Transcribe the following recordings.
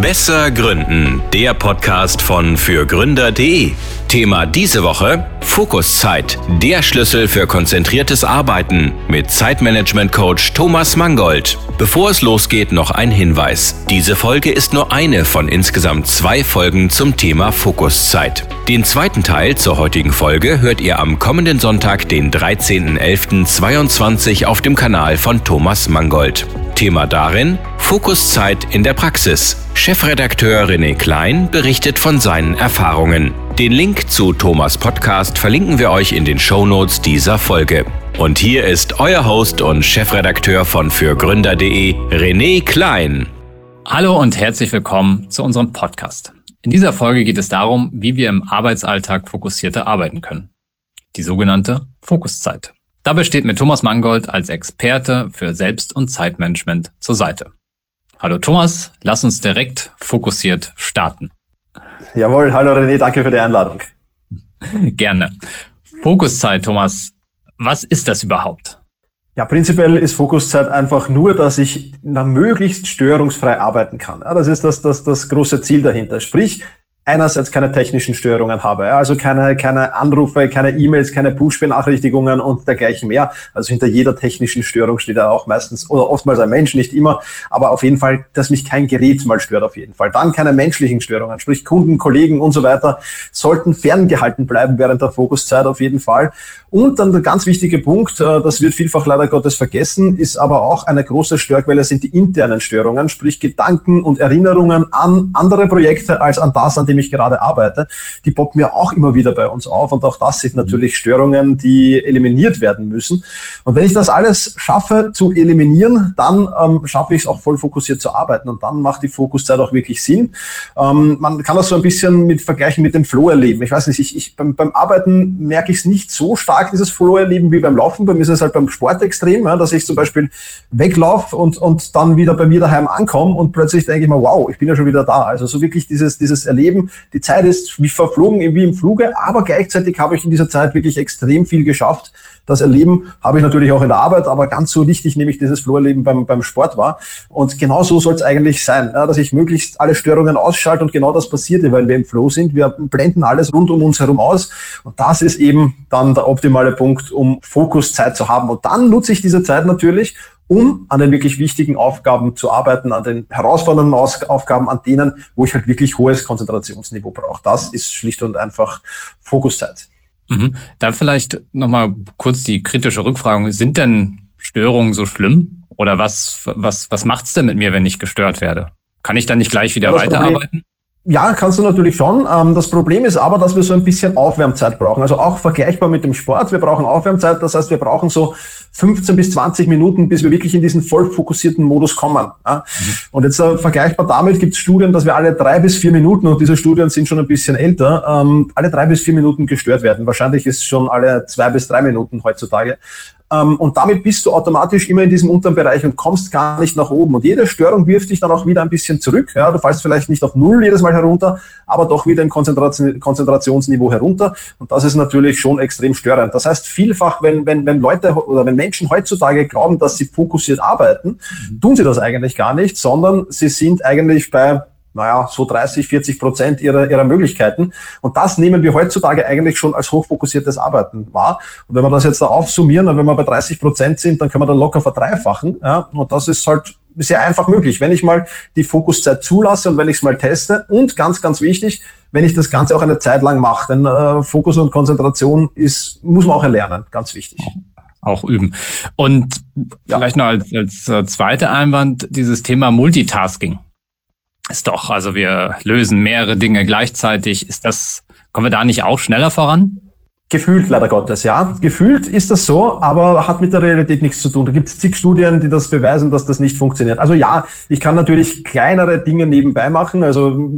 Besser Gründen, der Podcast von fürgründer.de. Thema diese Woche: Fokuszeit, der Schlüssel für konzentriertes Arbeiten mit Zeitmanagement-Coach Thomas Mangold. Bevor es losgeht, noch ein Hinweis. Diese Folge ist nur eine von insgesamt zwei Folgen zum Thema Fokuszeit. Den zweiten Teil zur heutigen Folge hört ihr am kommenden Sonntag, den 13.11.22 auf dem Kanal von Thomas Mangold. Thema darin Fokuszeit in der Praxis. Chefredakteur René Klein berichtet von seinen Erfahrungen. Den Link zu Thomas Podcast verlinken wir euch in den Shownotes dieser Folge. Und hier ist euer Host und Chefredakteur von fürgründer.de, René Klein. Hallo und herzlich willkommen zu unserem Podcast. In dieser Folge geht es darum, wie wir im Arbeitsalltag fokussierter arbeiten können. Die sogenannte Fokuszeit. Dabei steht mir Thomas Mangold als Experte für Selbst- und Zeitmanagement zur Seite. Hallo Thomas, lass uns direkt fokussiert starten. Jawohl, hallo René, danke für die Einladung. Gerne. Fokuszeit, Thomas, was ist das überhaupt? Ja, prinzipiell ist Fokuszeit einfach nur, dass ich na, möglichst störungsfrei arbeiten kann. Ja, das ist das, das, das große Ziel dahinter. Sprich, einerseits keine technischen Störungen habe, also keine, keine Anrufe, keine E-Mails, keine Push-Benachrichtigungen und dergleichen mehr. Also hinter jeder technischen Störung steht ja auch meistens oder oftmals ein Mensch, nicht immer, aber auf jeden Fall, dass mich kein Gerät mal stört auf jeden Fall. Dann keine menschlichen Störungen, sprich Kunden, Kollegen und so weiter sollten ferngehalten bleiben während der Fokuszeit auf jeden Fall. Und dann der ganz wichtige Punkt, äh, das wird vielfach leider Gottes vergessen, ist aber auch eine große Störquelle sind die internen Störungen, sprich Gedanken und Erinnerungen an andere Projekte als an das, an dem ich gerade arbeite. Die poppen ja auch immer wieder bei uns auf und auch das sind natürlich Störungen, die eliminiert werden müssen. Und wenn ich das alles schaffe zu eliminieren, dann ähm, schaffe ich es auch voll fokussiert zu arbeiten und dann macht die Fokuszeit auch wirklich Sinn. Ähm, man kann das so ein bisschen mit vergleichen mit dem Flow erleben. Ich weiß nicht, ich, ich beim, beim Arbeiten merke ich es nicht so stark, dieses Flow-Erleben wie beim Laufen. Bei mir ist es halt beim Sport extrem, ja, dass ich zum Beispiel weglaufe und, und dann wieder bei mir daheim ankomme und plötzlich denke ich mir, wow, ich bin ja schon wieder da. Also so wirklich dieses, dieses Erleben, die Zeit ist wie verflogen, wie im Fluge, aber gleichzeitig habe ich in dieser Zeit wirklich extrem viel geschafft das Erleben habe ich natürlich auch in der Arbeit, aber ganz so wichtig nehme ich dieses Flow-Erleben beim, beim Sport war. Und genau so soll es eigentlich sein, dass ich möglichst alle Störungen ausschalte und genau das passiert, weil wir im Flow sind. Wir blenden alles rund um uns herum aus und das ist eben dann der optimale Punkt, um Fokuszeit zu haben. Und dann nutze ich diese Zeit natürlich, um an den wirklich wichtigen Aufgaben zu arbeiten, an den herausfordernden Aufgaben, an denen, wo ich halt wirklich hohes Konzentrationsniveau brauche. Das ist schlicht und einfach Fokuszeit. Mhm. Dann vielleicht nochmal kurz die kritische Rückfrage. Sind denn Störungen so schlimm? Oder was, was, was macht's denn mit mir, wenn ich gestört werde? Kann ich dann nicht gleich wieder das weiterarbeiten? Problem, ja, kannst du natürlich schon. Ähm, das Problem ist aber, dass wir so ein bisschen Aufwärmzeit brauchen. Also auch vergleichbar mit dem Sport. Wir brauchen Aufwärmzeit. Das heißt, wir brauchen so 15 bis 20 Minuten, bis wir wirklich in diesen voll fokussierten Modus kommen. Mhm. Und jetzt äh, vergleichbar damit gibt es Studien, dass wir alle drei bis vier Minuten, und diese Studien sind schon ein bisschen älter, ähm, alle drei bis vier Minuten gestört werden. Wahrscheinlich ist schon alle zwei bis drei Minuten heutzutage. Ähm, und damit bist du automatisch immer in diesem unteren Bereich und kommst gar nicht nach oben. Und jede Störung wirft dich dann auch wieder ein bisschen zurück. Ja, du fallst vielleicht nicht auf Null jedes Mal herunter, aber doch wieder im Konzentration, Konzentrationsniveau herunter. Und das ist natürlich schon extrem störend. Das heißt, vielfach, wenn, wenn, wenn Leute oder wenn Menschen heutzutage glauben, dass sie fokussiert arbeiten, mhm. tun sie das eigentlich gar nicht, sondern sie sind eigentlich bei naja, so 30, 40 Prozent ihrer, ihrer Möglichkeiten. Und das nehmen wir heutzutage eigentlich schon als hochfokussiertes Arbeiten wahr. Und wenn wir das jetzt da aufsummieren, wenn wir bei 30 Prozent sind, dann können wir dann locker verdreifachen. Ja? Und das ist halt sehr einfach möglich, wenn ich mal die Fokuszeit zulasse und wenn ich es mal teste. Und ganz, ganz wichtig, wenn ich das Ganze auch eine Zeit lang mache. Denn äh, Fokus und Konzentration ist, muss man auch erlernen, ganz wichtig auch üben. Und ja. vielleicht noch als, als äh, zweiter Einwand dieses Thema Multitasking ist doch, also wir lösen mehrere Dinge gleichzeitig. Ist das, kommen wir da nicht auch schneller voran? Gefühlt leider Gottes, ja. Gefühlt ist das so, aber hat mit der Realität nichts zu tun. Da gibt es zig Studien, die das beweisen, dass das nicht funktioniert. Also ja, ich kann natürlich kleinere Dinge nebenbei machen. Also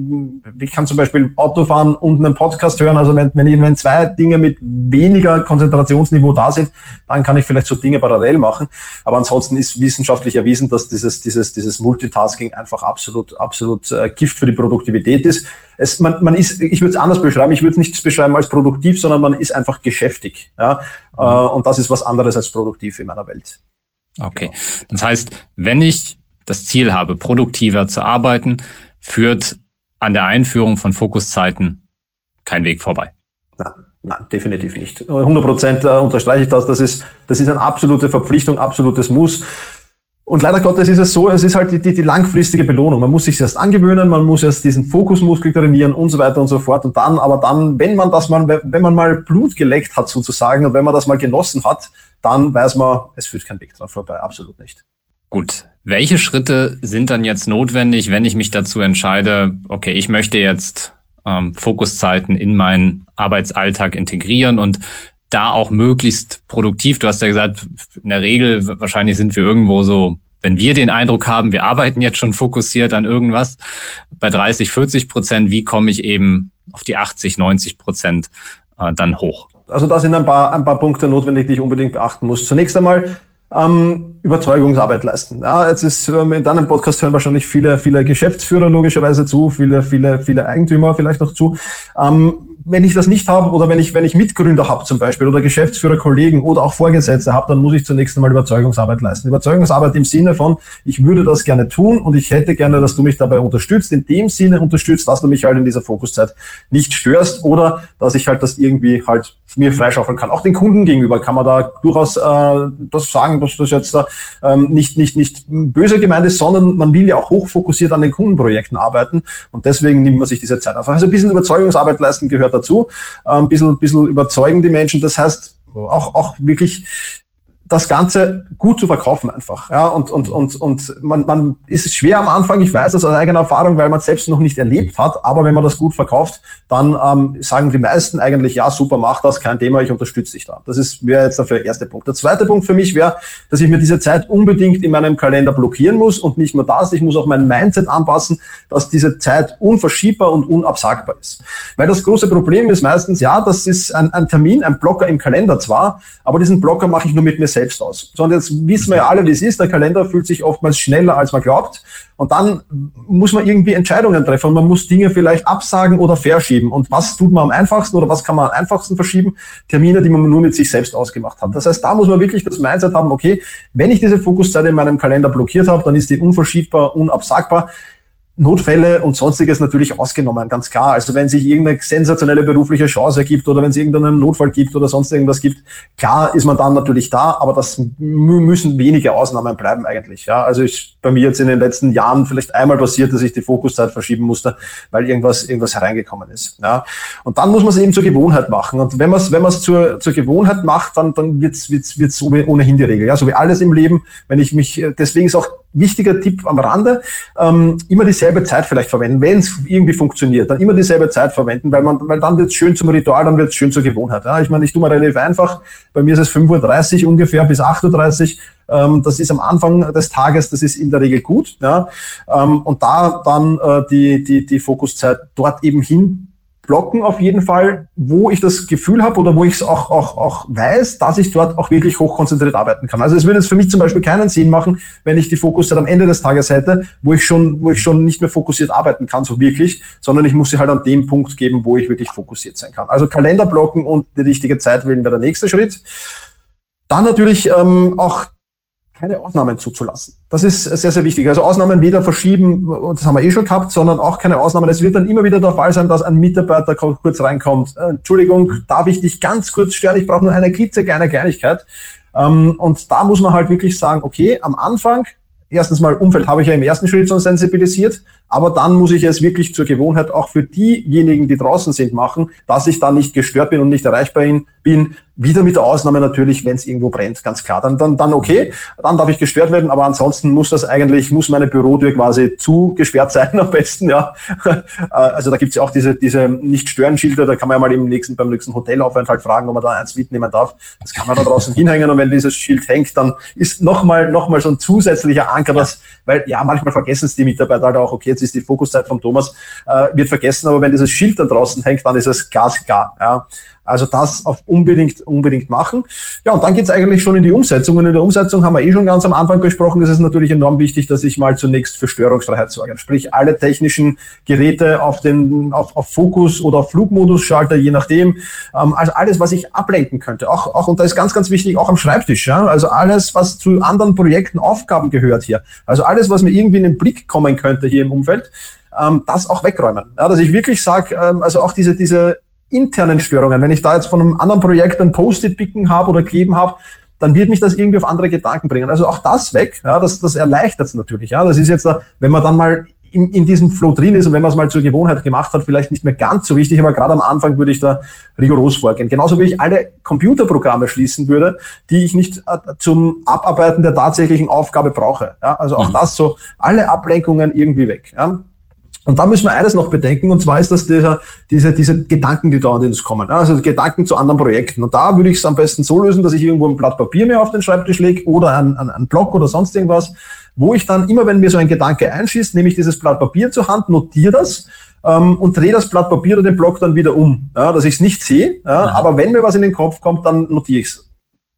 ich kann zum Beispiel Auto fahren und einen Podcast hören. Also wenn, wenn, wenn zwei Dinge mit weniger Konzentrationsniveau da sind, dann kann ich vielleicht so Dinge parallel machen. Aber ansonsten ist wissenschaftlich erwiesen, dass dieses, dieses, dieses Multitasking einfach absolut, absolut äh, Gift für die Produktivität ist es, man, man ist, ich würde es anders beschreiben, ich würde es nicht beschreiben als produktiv, sondern man ist einfach geschäftig. Ja? Mhm. Äh, und das ist was anderes als produktiv in meiner Welt. Okay. Das heißt, wenn ich das Ziel habe, produktiver zu arbeiten, führt an der Einführung von Fokuszeiten kein Weg vorbei. Nein, nein definitiv nicht. 100 Prozent äh, unterstreiche ich das. Das ist, das ist eine absolute Verpflichtung, absolutes Muss. Und leider Gottes ist es so, es ist halt die, die, die langfristige Belohnung. Man muss sich erst angewöhnen, man muss erst diesen Fokusmuskel trainieren und so weiter und so fort. Und dann, aber dann, wenn man das mal, wenn man mal Blut geleckt hat sozusagen und wenn man das mal genossen hat, dann weiß man, es führt kein Weg dran vorbei. Absolut nicht. Gut. Welche Schritte sind dann jetzt notwendig, wenn ich mich dazu entscheide, okay, ich möchte jetzt ähm, Fokuszeiten in meinen Arbeitsalltag integrieren und da auch möglichst produktiv. Du hast ja gesagt, in der Regel wahrscheinlich sind wir irgendwo so, wenn wir den Eindruck haben, wir arbeiten jetzt schon fokussiert an irgendwas, bei 30, 40 Prozent, wie komme ich eben auf die 80, 90 Prozent äh, dann hoch? Also da sind ein paar, ein paar Punkte notwendig, die ich unbedingt beachten muss. Zunächst einmal ähm, Überzeugungsarbeit leisten. Ja, jetzt ist ähm, in deinem Podcast hören wahrscheinlich viele, viele Geschäftsführer logischerweise zu, viele, viele, viele Eigentümer vielleicht noch zu. Ähm, wenn ich das nicht habe oder wenn ich, wenn ich Mitgründer habe zum Beispiel oder Geschäftsführer, Kollegen oder auch Vorgesetzte habe, dann muss ich zunächst einmal Überzeugungsarbeit leisten. Überzeugungsarbeit im Sinne von, ich würde das gerne tun und ich hätte gerne, dass du mich dabei unterstützt. In dem Sinne unterstützt, dass du mich halt in dieser Fokuszeit nicht störst oder dass ich halt das irgendwie halt mir freischaufeln kann. Auch den Kunden gegenüber kann man da durchaus äh, das sagen, dass das jetzt da ähm, nicht, nicht, nicht böse gemeint ist, sondern man will ja auch hochfokussiert an den Kundenprojekten arbeiten und deswegen nimmt man sich diese Zeit einfach. Also ein bisschen Überzeugungsarbeit leisten gehört dazu, äh, ein bisschen, ein bisschen überzeugen die Menschen. Das heißt, auch, auch wirklich das Ganze gut zu verkaufen einfach. Ja, und, und, und, und man, man ist schwer am Anfang, ich weiß das aus eigener Erfahrung, weil man es selbst noch nicht erlebt hat, aber wenn man das gut verkauft, dann ähm, sagen die meisten eigentlich, ja, super, mach das, kein Thema, ich unterstütze dich da. Das wäre jetzt der erste Punkt. Der zweite Punkt für mich wäre, dass ich mir diese Zeit unbedingt in meinem Kalender blockieren muss und nicht nur das, ich muss auch mein Mindset anpassen, dass diese Zeit unverschiebbar und unabsagbar ist. Weil das große Problem ist meistens, ja, das ist ein, ein Termin, ein Blocker im Kalender zwar, aber diesen Blocker mache ich nur mit mir selbst selbst aus. Sondern jetzt wissen wir ja alle, wie es ist. Der Kalender fühlt sich oftmals schneller, als man glaubt. Und dann muss man irgendwie Entscheidungen treffen. Man muss Dinge vielleicht absagen oder verschieben. Und was tut man am einfachsten oder was kann man am einfachsten verschieben? Termine, die man nur mit sich selbst ausgemacht hat. Das heißt, da muss man wirklich das Mindset haben, okay, wenn ich diese Fokuszeit in meinem Kalender blockiert habe, dann ist die unverschiebbar, unabsagbar. Notfälle und sonstiges natürlich ausgenommen, ganz klar. Also wenn sich irgendeine sensationelle berufliche Chance ergibt oder wenn es irgendeinen Notfall gibt oder sonst irgendwas gibt, klar ist man dann natürlich da, aber das müssen wenige Ausnahmen bleiben eigentlich. Ja, also ist bei mir jetzt in den letzten Jahren vielleicht einmal passiert, dass ich die Fokuszeit verschieben musste, weil irgendwas irgendwas hereingekommen ist. Ja, und dann muss man es eben zur Gewohnheit machen. Und wenn man es wenn man es zur zur Gewohnheit macht, dann dann wird's wird's wird's ohnehin die Regel. Ja, so wie alles im Leben. Wenn ich mich deswegen ist auch wichtiger Tipp am Rande, ähm, immer dieselbe Zeit vielleicht verwenden, wenn es irgendwie funktioniert, dann immer dieselbe Zeit verwenden, weil man, weil dann wird es schön zum Ritual, dann wird es schön zur Gewohnheit. Ja? Ich meine, ich tue mal relativ einfach, bei mir ist es 5.30 Uhr ungefähr bis 8.30 Uhr, ähm, das ist am Anfang des Tages, das ist in der Regel gut, ja? ähm, und da dann äh, die, die, die Fokuszeit dort eben hin blocken auf jeden Fall, wo ich das Gefühl habe oder wo ich es auch, auch, auch weiß, dass ich dort auch wirklich hochkonzentriert arbeiten kann. Also es würde jetzt für mich zum Beispiel keinen Sinn machen, wenn ich die Fokuszeit am Ende des Tages hätte, wo ich schon, wo ich schon nicht mehr fokussiert arbeiten kann, so wirklich, sondern ich muss sie halt an dem Punkt geben, wo ich wirklich fokussiert sein kann. Also Kalender blocken und die richtige Zeit wählen wäre der nächste Schritt. Dann natürlich ähm, auch keine Ausnahmen zuzulassen. Das ist sehr, sehr wichtig. Also Ausnahmen weder verschieben, das haben wir eh schon gehabt, sondern auch keine Ausnahmen. Es wird dann immer wieder der Fall sein, dass ein Mitarbeiter kurz reinkommt. Äh, Entschuldigung, darf ich dich ganz kurz stören? Ich brauche nur eine klitzekleine Kleinigkeit. Ähm, und da muss man halt wirklich sagen, okay, am Anfang, erstens mal Umfeld habe ich ja im ersten Schritt schon sensibilisiert, aber dann muss ich es wirklich zur Gewohnheit auch für diejenigen, die draußen sind, machen, dass ich dann nicht gestört bin und nicht erreichbar bin, wieder mit der Ausnahme natürlich, wenn es irgendwo brennt, ganz klar. Dann, dann, dann okay, dann darf ich gestört werden, aber ansonsten muss das eigentlich, muss meine Bürotür quasi zugesperrt sein am besten, ja. Äh, also da gibt's ja auch diese, diese Nicht-Stören-Schilder, da kann man ja mal im nächsten, beim nächsten Hotelaufenthalt fragen, ob man da eins mitnehmen darf. Das kann man da draußen hinhängen und wenn dieses Schild hängt, dann ist nochmal, noch mal so ein zusätzlicher Anker, das, weil ja, manchmal vergessen es die Mitarbeiter halt auch, okay, jetzt ist die Fokuszeit von Thomas, äh, wird vergessen, aber wenn dieses Schild dann draußen hängt, dann ist es glasklar, ja. Also das auf unbedingt, unbedingt machen. Ja, und dann geht's eigentlich schon in die Umsetzung. Und in der Umsetzung haben wir eh schon ganz am Anfang besprochen, es ist natürlich enorm wichtig, dass ich mal zunächst für Störungsfreiheit sorge. Sprich, alle technischen Geräte auf den, auf, auf Fokus oder Flugmodus schalte, je nachdem. Ähm, also alles, was ich ablenken könnte. Auch, auch, und da ist ganz, ganz wichtig, auch am Schreibtisch. Ja? Also alles, was zu anderen Projekten, Aufgaben gehört hier. Also alles, was mir irgendwie in den Blick kommen könnte hier im Umfeld, ähm, das auch wegräumen. Ja, dass ich wirklich sage, ähm, also auch diese, diese internen Störungen, wenn ich da jetzt von einem anderen Projekt ein Post-it picken habe oder kleben habe, dann wird mich das irgendwie auf andere Gedanken bringen. Also auch das weg, ja, das, das erleichtert es natürlich. Ja, das ist jetzt, da, wenn man dann mal in, in diesem Flow drin ist und wenn man es mal zur Gewohnheit gemacht hat, vielleicht nicht mehr ganz so wichtig, aber gerade am Anfang würde ich da rigoros vorgehen. Genauso wie ich alle Computerprogramme schließen würde, die ich nicht äh, zum Abarbeiten der tatsächlichen Aufgabe brauche. Ja, also auch mhm. das so, alle Ablenkungen irgendwie weg. Ja. Und da müssen wir eines noch bedenken, und zwar ist das dieser, diese, diese Gedanken, die da an uns kommen. Also Gedanken zu anderen Projekten. Und da würde ich es am besten so lösen, dass ich irgendwo ein Blatt Papier mir auf den Schreibtisch lege oder ein, ein, ein Block oder sonst irgendwas, wo ich dann immer, wenn mir so ein Gedanke einschießt, nehme ich dieses Blatt Papier zur Hand, notiere das ähm, und drehe das Blatt Papier oder den Block dann wieder um, ja, dass ich es nicht sehe. Ja, aber wenn mir was in den Kopf kommt, dann notiere ich es.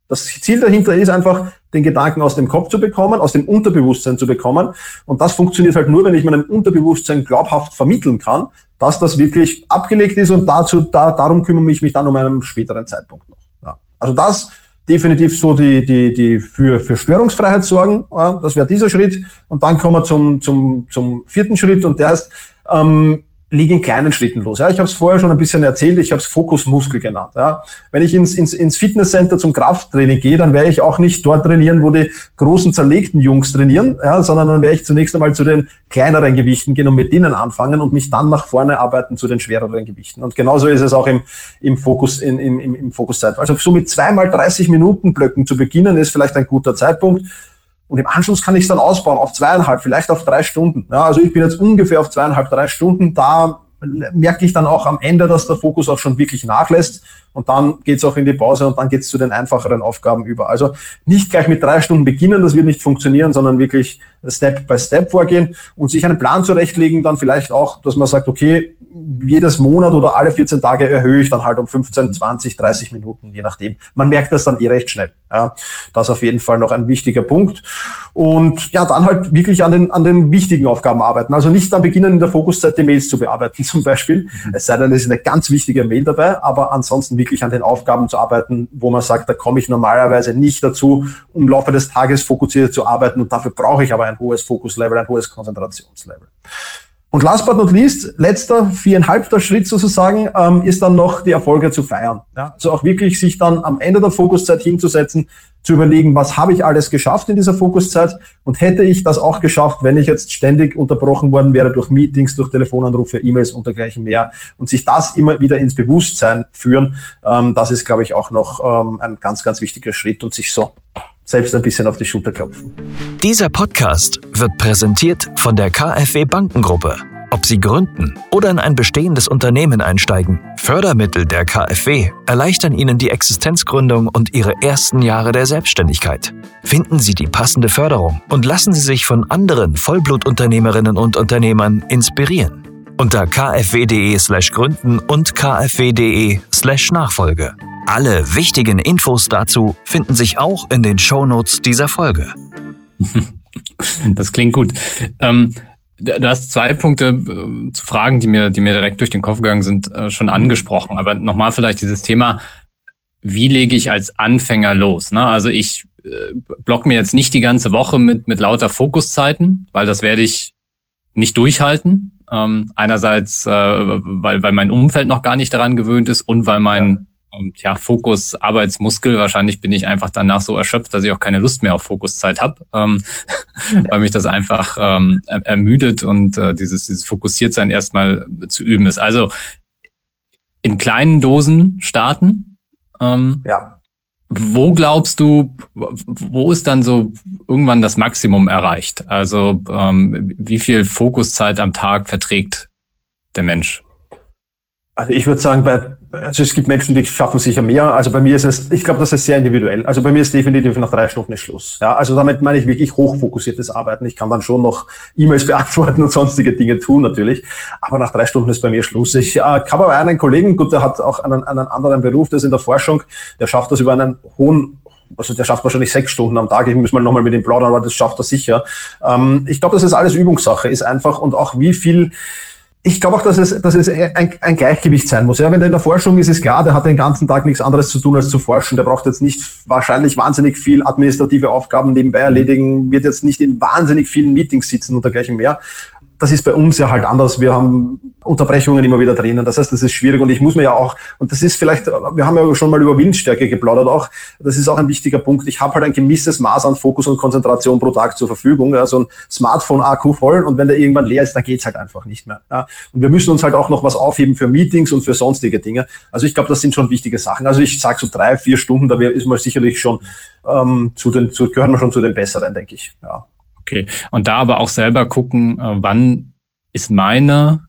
Das Ziel dahinter ist einfach, den Gedanken aus dem Kopf zu bekommen, aus dem Unterbewusstsein zu bekommen. Und das funktioniert halt nur, wenn ich meinem Unterbewusstsein glaubhaft vermitteln kann, dass das wirklich abgelegt ist und dazu, da, darum kümmere ich mich dann um einen späteren Zeitpunkt noch. Ja. Also das definitiv so die, die, die für, für Störungsfreiheit sorgen. Ja, das wäre dieser Schritt. Und dann kommen wir zum, zum, zum vierten Schritt und der heißt, ähm, liege in kleinen Schritten los. Ja, ich habe es vorher schon ein bisschen erzählt, ich habe es Fokusmuskel genannt. Ja. Wenn ich ins, ins, ins Fitnesscenter zum Krafttraining gehe, dann werde ich auch nicht dort trainieren, wo die großen zerlegten Jungs trainieren, ja, sondern dann werde ich zunächst einmal zu den kleineren Gewichten gehen und mit denen anfangen und mich dann nach vorne arbeiten zu den schwereren Gewichten. Und genauso ist es auch im, im Fokus, in, im, im, Fokuszeit. Also so mit zweimal 30 Minuten Blöcken zu beginnen, ist vielleicht ein guter Zeitpunkt. Und im Anschluss kann ich es dann ausbauen auf zweieinhalb, vielleicht auf drei Stunden. Ja, also ich bin jetzt ungefähr auf zweieinhalb, drei Stunden. Da merke ich dann auch am Ende, dass der Fokus auch schon wirklich nachlässt. Und dann geht's auch in die Pause und dann geht's zu den einfacheren Aufgaben über. Also nicht gleich mit drei Stunden beginnen, das wird nicht funktionieren, sondern wirklich Step by Step vorgehen und sich einen Plan zurechtlegen, dann vielleicht auch, dass man sagt, okay, jedes Monat oder alle 14 Tage erhöhe ich dann halt um 15, 20, 30 Minuten, je nachdem. Man merkt das dann eh recht schnell. Ja, das auf jeden Fall noch ein wichtiger Punkt. Und ja, dann halt wirklich an den, an den wichtigen Aufgaben arbeiten. Also nicht dann beginnen, in der Fokuszeit die Mails zu bearbeiten zum Beispiel. Mhm. Es sei denn, es ist eine ganz wichtige Mail dabei, aber ansonsten wirklich an den Aufgaben zu arbeiten, wo man sagt, da komme ich normalerweise nicht dazu, um im Laufe des Tages fokussiert zu arbeiten und dafür brauche ich aber ein hohes Fokuslevel, ein hohes Konzentrationslevel. Und last but not least, letzter viereinhalbter Schritt sozusagen, ähm, ist dann noch die Erfolge zu feiern. Ja? Also auch wirklich sich dann am Ende der Fokuszeit hinzusetzen, zu überlegen, was habe ich alles geschafft in dieser Fokuszeit und hätte ich das auch geschafft, wenn ich jetzt ständig unterbrochen worden wäre durch Meetings, durch Telefonanrufe, E-Mails und dergleichen mehr und sich das immer wieder ins Bewusstsein führen, ähm, das ist, glaube ich, auch noch ähm, ein ganz, ganz wichtiger Schritt und sich so selbst ein bisschen auf die Schulter klopfen. Dieser Podcast wird präsentiert von der KfW Bankengruppe. Ob Sie gründen oder in ein bestehendes Unternehmen einsteigen, Fördermittel der KfW erleichtern Ihnen die Existenzgründung und Ihre ersten Jahre der Selbstständigkeit. Finden Sie die passende Förderung und lassen Sie sich von anderen Vollblutunternehmerinnen und Unternehmern inspirieren. Unter kfw.de slash gründen und kfw.de slash Nachfolge. Alle wichtigen Infos dazu finden sich auch in den Shownotes dieser Folge. Das klingt gut. Ähm, du hast zwei Punkte äh, zu Fragen, die mir, die mir direkt durch den Kopf gegangen sind, äh, schon angesprochen. Aber nochmal vielleicht dieses Thema, wie lege ich als Anfänger los? Ne? Also ich äh, block mir jetzt nicht die ganze Woche mit, mit lauter Fokuszeiten, weil das werde ich nicht durchhalten. Ähm, einerseits, äh, weil, weil mein Umfeld noch gar nicht daran gewöhnt ist und weil mein und ja, Fokus, Arbeitsmuskel, wahrscheinlich bin ich einfach danach so erschöpft, dass ich auch keine Lust mehr auf Fokuszeit habe, ähm, weil mich das einfach ähm, ermüdet und äh, dieses, dieses Fokussiertsein erstmal zu üben ist. Also in kleinen Dosen starten. Ähm, ja. Wo glaubst du, wo ist dann so irgendwann das Maximum erreicht? Also ähm, wie viel Fokuszeit am Tag verträgt der Mensch? Also ich würde sagen, bei Also es gibt Menschen, die schaffen sicher mehr. Also bei mir ist es, ich glaube, das ist sehr individuell. Also bei mir ist definitiv nach drei Stunden Schluss. Ja, also damit meine ich wirklich hochfokussiertes Arbeiten. Ich kann dann schon noch E-Mails beantworten und sonstige Dinge tun natürlich. Aber nach drei Stunden ist bei mir Schluss. Ich äh, habe aber einen Kollegen, gut, der hat auch einen, einen anderen Beruf, der ist in der Forschung, der schafft das über einen hohen also der schafft wahrscheinlich sechs Stunden am Tag. Ich muss mal nochmal mit ihm plaudern, aber das schafft er sicher. Ähm, ich glaube, das ist alles Übungssache, ist einfach und auch wie viel ich glaube auch, dass es, dass es ein, ein Gleichgewicht sein muss. Ja, wenn der in der Forschung ist, ist klar, der hat den ganzen Tag nichts anderes zu tun, als zu forschen. Der braucht jetzt nicht wahrscheinlich wahnsinnig viel administrative Aufgaben nebenbei erledigen, wird jetzt nicht in wahnsinnig vielen Meetings sitzen und dergleichen mehr das ist bei uns ja halt anders. Wir haben Unterbrechungen immer wieder drinnen. Das heißt, das ist schwierig und ich muss mir ja auch, und das ist vielleicht, wir haben ja schon mal über Windstärke geplaudert auch, das ist auch ein wichtiger Punkt. Ich habe halt ein gewisses Maß an Fokus und Konzentration pro Tag zur Verfügung. Also ein Smartphone-Akku voll und wenn der irgendwann leer ist, dann geht's halt einfach nicht mehr. Ja. Und wir müssen uns halt auch noch was aufheben für Meetings und für sonstige Dinge. Also ich glaube, das sind schon wichtige Sachen. Also ich sage so drei, vier Stunden, da ist man sicherlich schon ähm, zu den, zu, gehören wir schon zu den Besseren, denke ich. Ja. Okay. Und da aber auch selber gucken, äh, wann ist meine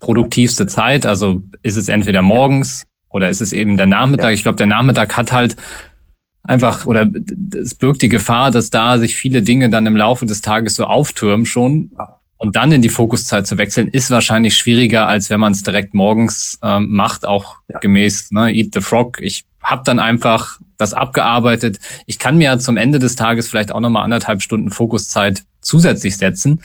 produktivste Zeit? Also ist es entweder morgens oder ist es eben der Nachmittag? Ich glaube, der Nachmittag hat halt einfach oder es birgt die Gefahr, dass da sich viele Dinge dann im Laufe des Tages so auftürmen schon. Und dann in die Fokuszeit zu wechseln, ist wahrscheinlich schwieriger, als wenn man es direkt morgens ähm, macht, auch ja. gemäß ne, Eat the Frog. Ich habe dann einfach das abgearbeitet. Ich kann mir zum Ende des Tages vielleicht auch nochmal anderthalb Stunden Fokuszeit zusätzlich setzen.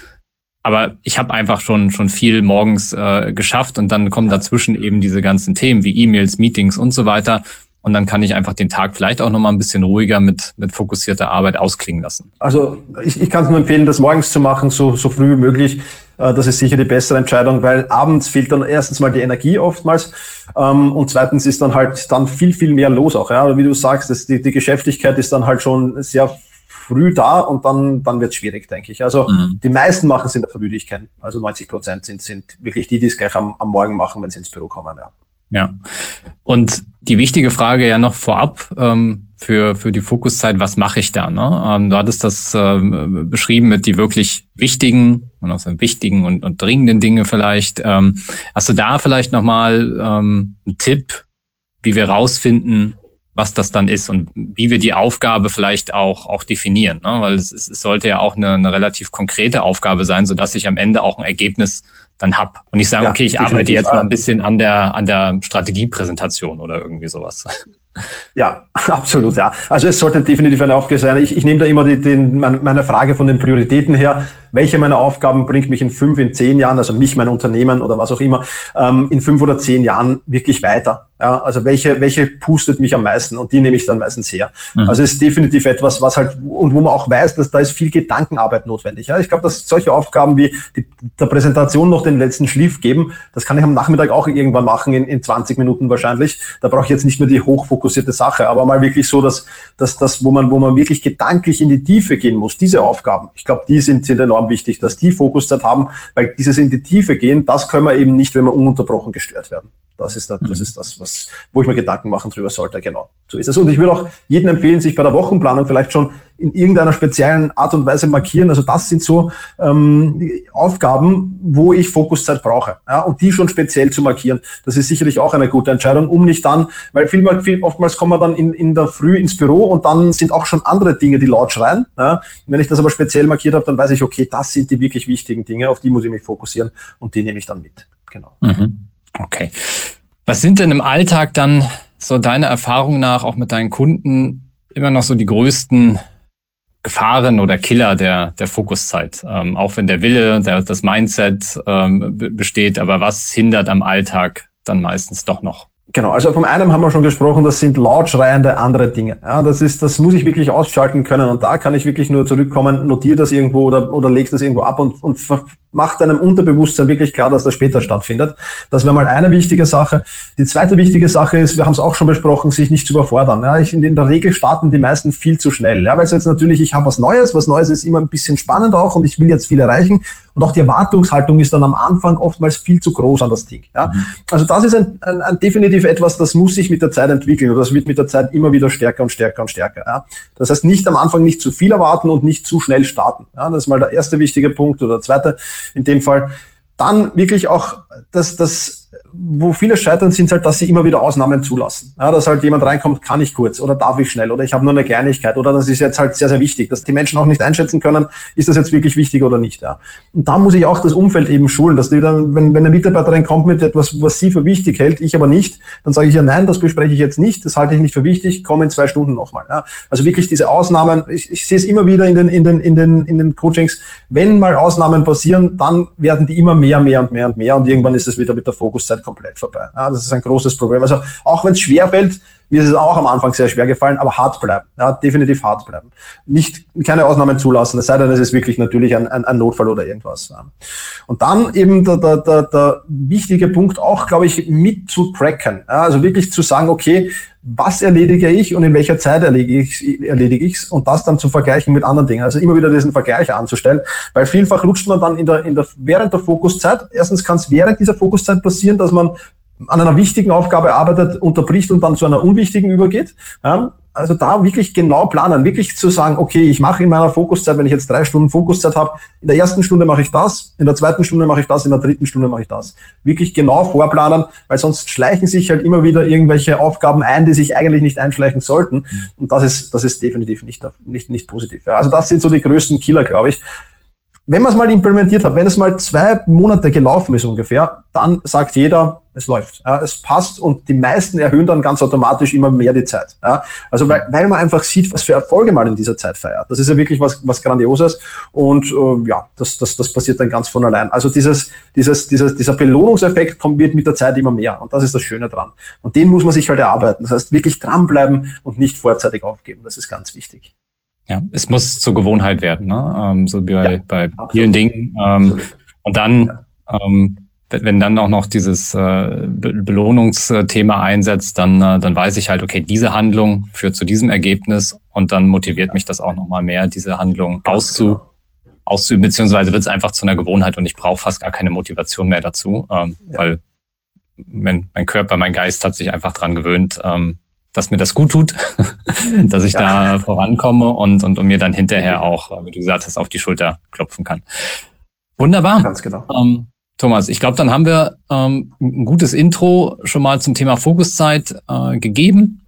Aber ich habe einfach schon schon viel morgens äh, geschafft und dann kommen dazwischen eben diese ganzen Themen wie E-Mails, Meetings und so weiter. Und dann kann ich einfach den Tag vielleicht auch nochmal ein bisschen ruhiger mit, mit fokussierter Arbeit ausklingen lassen. Also ich, ich kann es nur empfehlen, das morgens zu machen, so, so früh wie möglich. Äh, das ist sicher die bessere Entscheidung, weil abends fehlt dann erstens mal die Energie oftmals ähm, und zweitens ist dann halt dann viel, viel mehr los auch. Ja? Wie du sagst, das, die, die Geschäftigkeit ist dann halt schon sehr früh da und dann, dann wird es schwierig, denke ich. Also mhm. die meisten machen es in der Vermüdigkeit. Also 90 Prozent sind, sind wirklich die, die es gleich am, am Morgen machen, wenn sie ins Büro kommen. Ja. Ja. Und die wichtige Frage ja noch vorab ähm, für, für die Fokuszeit, was mache ich da? Ne? Ähm, du hattest das ähm, beschrieben mit die wirklich wichtigen und auch so wichtigen und, und dringenden Dinge vielleicht. Ähm, hast du da vielleicht nochmal ähm, einen Tipp, wie wir rausfinden, was das dann ist und wie wir die Aufgabe vielleicht auch, auch definieren. Ne? Weil es, es sollte ja auch eine, eine relativ konkrete Aufgabe sein, sodass ich am Ende auch ein Ergebnis dann hab. Und ich sage, ja, okay, ich arbeite jetzt mal ein bisschen an der, an der Strategiepräsentation oder irgendwie sowas. Ja, absolut, ja. Also es sollte definitiv eine Aufgabe sein. Ich, ich nehme da immer die, den, meine Frage von den Prioritäten her welche meiner Aufgaben bringt mich in fünf, in zehn Jahren, also mich, mein Unternehmen oder was auch immer, ähm, in fünf oder zehn Jahren wirklich weiter. Ja, also welche, welche pustet mich am meisten und die nehme ich dann meistens her. Mhm. Also es ist definitiv etwas, was halt, und wo man auch weiß, dass da ist viel Gedankenarbeit notwendig. Ja, ich glaube, dass solche Aufgaben wie die, der Präsentation noch den letzten Schliff geben, das kann ich am Nachmittag auch irgendwann machen, in, in 20 Minuten wahrscheinlich. Da brauche ich jetzt nicht nur die hochfokussierte Sache, aber mal wirklich so, dass, dass das, wo man, wo man wirklich gedanklich in die Tiefe gehen muss, diese Aufgaben, ich glaube, die sind, sind enorm enorm wichtig, dass die Fokuszeit haben, weil dieses in die Tiefe gehen, das können wir eben nicht, wenn wir ununterbrochen gestört werden. Das ist das, das, mhm. ist das was, wo ich mir Gedanken machen drüber sollte. Genau, so ist es. Und ich würde auch jedem empfehlen, sich bei der Wochenplanung vielleicht schon in irgendeiner speziellen Art und Weise markieren. Also das sind so ähm, Aufgaben, wo ich Fokuszeit brauche. Ja, und die schon speziell zu markieren, das ist sicherlich auch eine gute Entscheidung, um nicht dann, weil viel, viel oftmals kommen wir dann in, in der Früh ins Büro und dann sind auch schon andere Dinge, die laut schreien. Ja, wenn ich das aber speziell markiert habe, dann weiß ich, okay, das sind die wirklich wichtigen Dinge, auf die muss ich mich fokussieren und die nehme ich dann mit. Genau. Mhm. Okay. Was sind denn im Alltag dann so deiner Erfahrung nach auch mit deinen Kunden immer noch so die größten Gefahren oder Killer der, der Fokuszeit? Ähm, auch wenn der Wille, der, das Mindset ähm, besteht, aber was hindert am Alltag dann meistens doch noch? Genau, also vom einen haben wir schon gesprochen, das sind laut schreiende andere Dinge. Ja, das ist, das muss ich wirklich ausschalten können und da kann ich wirklich nur zurückkommen, notiere das irgendwo oder, oder leg das irgendwo ab und, und macht deinem Unterbewusstsein wirklich klar, dass das später stattfindet. Das wäre mal eine wichtige Sache. Die zweite wichtige Sache ist, wir haben es auch schon besprochen, sich nicht zu überfordern. Ja, ich, in der Regel starten die meisten viel zu schnell. Ja, weil es jetzt natürlich, ich habe was Neues, was Neues ist immer ein bisschen spannend auch und ich will jetzt viel erreichen. Und auch die Erwartungshaltung ist dann am Anfang oftmals viel zu groß an das Ding. Ja? Mhm. Also das ist ein, ein, ein definitiv etwas, das muss sich mit der Zeit entwickeln und das wird mit der Zeit immer wieder stärker und stärker und stärker. Ja? Das heißt, nicht am Anfang nicht zu viel erwarten und nicht zu schnell starten. Ja? Das ist mal der erste wichtige Punkt. Oder der zweite, in dem Fall, dann wirklich auch das, das wo viele scheitern, sind halt, dass sie immer wieder Ausnahmen zulassen. Ja, dass halt jemand reinkommt, kann ich kurz oder darf ich schnell oder ich habe nur eine Kleinigkeit oder das ist jetzt halt sehr, sehr wichtig, dass die Menschen auch nicht einschätzen können, ist das jetzt wirklich wichtig oder nicht. Ja. Und da muss ich auch das Umfeld eben schulen, dass die dann, wenn, wenn eine Mitarbeiterin kommt mit etwas, was sie für wichtig hält, ich aber nicht, dann sage ich ja, nein, das bespreche ich jetzt nicht, das halte ich nicht für wichtig, komme in zwei Stunden nochmal. Ja. Also wirklich diese Ausnahmen, ich, ich sehe es immer wieder in den, in, den, in, den, in den Coachings, wenn mal Ausnahmen passieren, dann werden die immer mehr, mehr und mehr und mehr und irgendwann ist es wieder mit der Fokuszeit komplett vorbei. Ja, das ist ein großes Problem. Also auch wenn es schwer fällt, mir ist es auch am Anfang sehr schwer gefallen, aber hart bleiben. Ja, definitiv hart bleiben. Nicht, keine Ausnahmen zulassen, es sei denn, es ist wirklich natürlich ein, ein, ein Notfall oder irgendwas. Ja. Und dann eben der, der, der, der wichtige Punkt auch, glaube ich, mit zu tracken. Ja, also wirklich zu sagen, okay, was erledige ich und in welcher Zeit erledige ich ich's und das dann zu vergleichen mit anderen Dingen. Also immer wieder diesen Vergleich anzustellen, weil vielfach rutscht man dann in der, in der, während der Fokuszeit, erstens kann es während dieser Fokuszeit passieren, dass man an einer wichtigen Aufgabe arbeitet, unterbricht und dann zu einer unwichtigen übergeht. Ja, also da wirklich genau planen, wirklich zu sagen, okay, ich mache in meiner Fokuszeit, wenn ich jetzt drei Stunden Fokuszeit habe, in der ersten Stunde mache ich das, in der zweiten Stunde mache ich das, in der dritten Stunde mache ich das. Wirklich genau vorplanen, weil sonst schleichen sich halt immer wieder irgendwelche Aufgaben ein, die sich eigentlich nicht einschleichen sollten. Und das ist, das ist definitiv nicht, nicht, nicht positiv. Also das sind so die größten Killer, glaube ich wenn man es mal implementiert hat, wenn es mal zwei Monate gelaufen ist ungefähr, dann sagt jeder, es läuft, ja, es passt und die meisten erhöhen dann ganz automatisch immer mehr die Zeit. Ja. Also weil, weil man einfach sieht, was für Erfolge man in dieser Zeit feiert. Das ist ja wirklich was, was Grandioses und äh, ja, das, das, das passiert dann ganz von allein. Also dieses, dieses, dieses, dieser Belohnungseffekt kommt wird mit der Zeit immer mehr und das ist das Schöne dran. Und den muss man sich halt erarbeiten. Das heißt, wirklich dranbleiben und nicht vorzeitig aufgeben. Das ist ganz wichtig. Ja, es muss zur Gewohnheit werden, ne? Ähm, so wie bei, ja, bei vielen Dingen. Ähm, und dann, ähm, wenn dann auch noch dieses äh, Belohnungsthema einsetzt, dann, äh, dann weiß ich halt, okay, diese Handlung führt zu diesem Ergebnis und dann motiviert mich das auch nochmal mehr, diese Handlung auszu, genau. auszuüben, beziehungsweise wird es einfach zu einer Gewohnheit und ich brauche fast gar keine Motivation mehr dazu, ähm, ja. weil mein, mein Körper, mein Geist hat sich einfach dran gewöhnt, ähm, dass mir das gut tut, dass ich ja. da vorankomme und, und, und mir dann hinterher auch, wie du gesagt hast, auf die Schulter klopfen kann. Wunderbar. Ganz genau. Ähm, Thomas, ich glaube, dann haben wir ähm, ein gutes Intro schon mal zum Thema Fokuszeit äh, gegeben.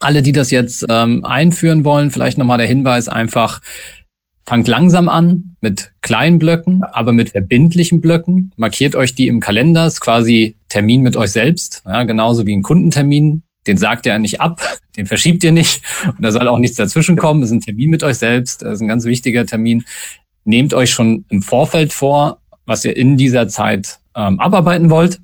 Alle, die das jetzt ähm, einführen wollen, vielleicht nochmal der Hinweis einfach, fangt langsam an mit kleinen Blöcken, aber mit verbindlichen Blöcken. Markiert euch die im Kalender, ist quasi Termin mit euch selbst, ja, genauso wie ein Kundentermin den sagt ihr nicht ab, den verschiebt ihr nicht und da soll auch nichts dazwischen kommen. Das ist ein Termin mit euch selbst, das ist ein ganz wichtiger Termin. Nehmt euch schon im Vorfeld vor, was ihr in dieser Zeit ähm, abarbeiten wollt.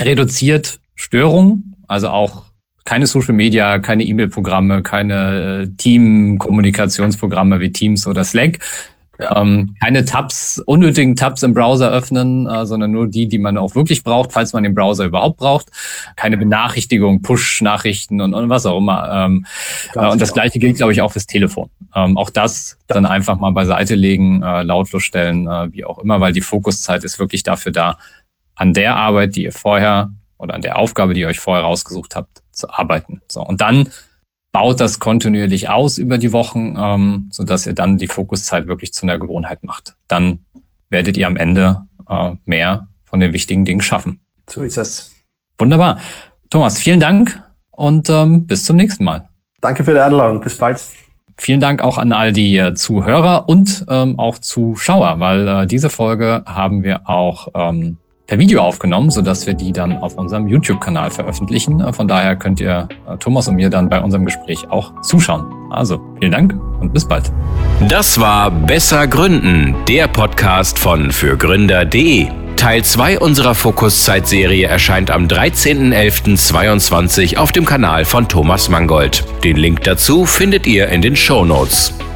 Reduziert Störungen, also auch keine Social Media, keine E-Mail-Programme, keine äh, Team-Kommunikationsprogramme wie Teams oder Slack, ähm, keine Tabs, unnötigen Tabs im Browser öffnen, äh, sondern nur die, die man auch wirklich braucht, falls man den Browser überhaupt braucht. Keine Benachrichtigung, Push-Nachrichten und, und was auch immer. Ähm, äh, und das gleiche gilt, glaube ich, auch fürs Telefon. Ähm, auch das dann einfach mal beiseite legen, äh, lautlos stellen, äh, wie auch immer, weil die Fokuszeit ist wirklich dafür da, an der Arbeit, die ihr vorher oder an der Aufgabe, die ihr euch vorher rausgesucht habt, zu arbeiten. So und dann baut das kontinuierlich aus über die Wochen, ähm, so dass ihr dann die Fokuszeit wirklich zu einer Gewohnheit macht. Dann werdet ihr am Ende äh, mehr von den wichtigen Dingen schaffen. So ist es. Wunderbar. Thomas, vielen Dank und ähm, bis zum nächsten Mal. Danke für die Einladung. Bis bald. Vielen Dank auch an all die äh, Zuhörer und ähm, auch Zuschauer, weil äh, diese Folge haben wir auch ähm, per Video aufgenommen, sodass wir die dann auf unserem YouTube-Kanal veröffentlichen. Von daher könnt ihr äh, Thomas und mir dann bei unserem Gespräch auch zuschauen. Also vielen Dank und bis bald. Das war Besser Gründen, der Podcast von fürgründer.de. Teil 2 unserer Fokuszeitserie erscheint am 13.11.22 auf dem Kanal von Thomas Mangold. Den Link dazu findet ihr in den Show Notes.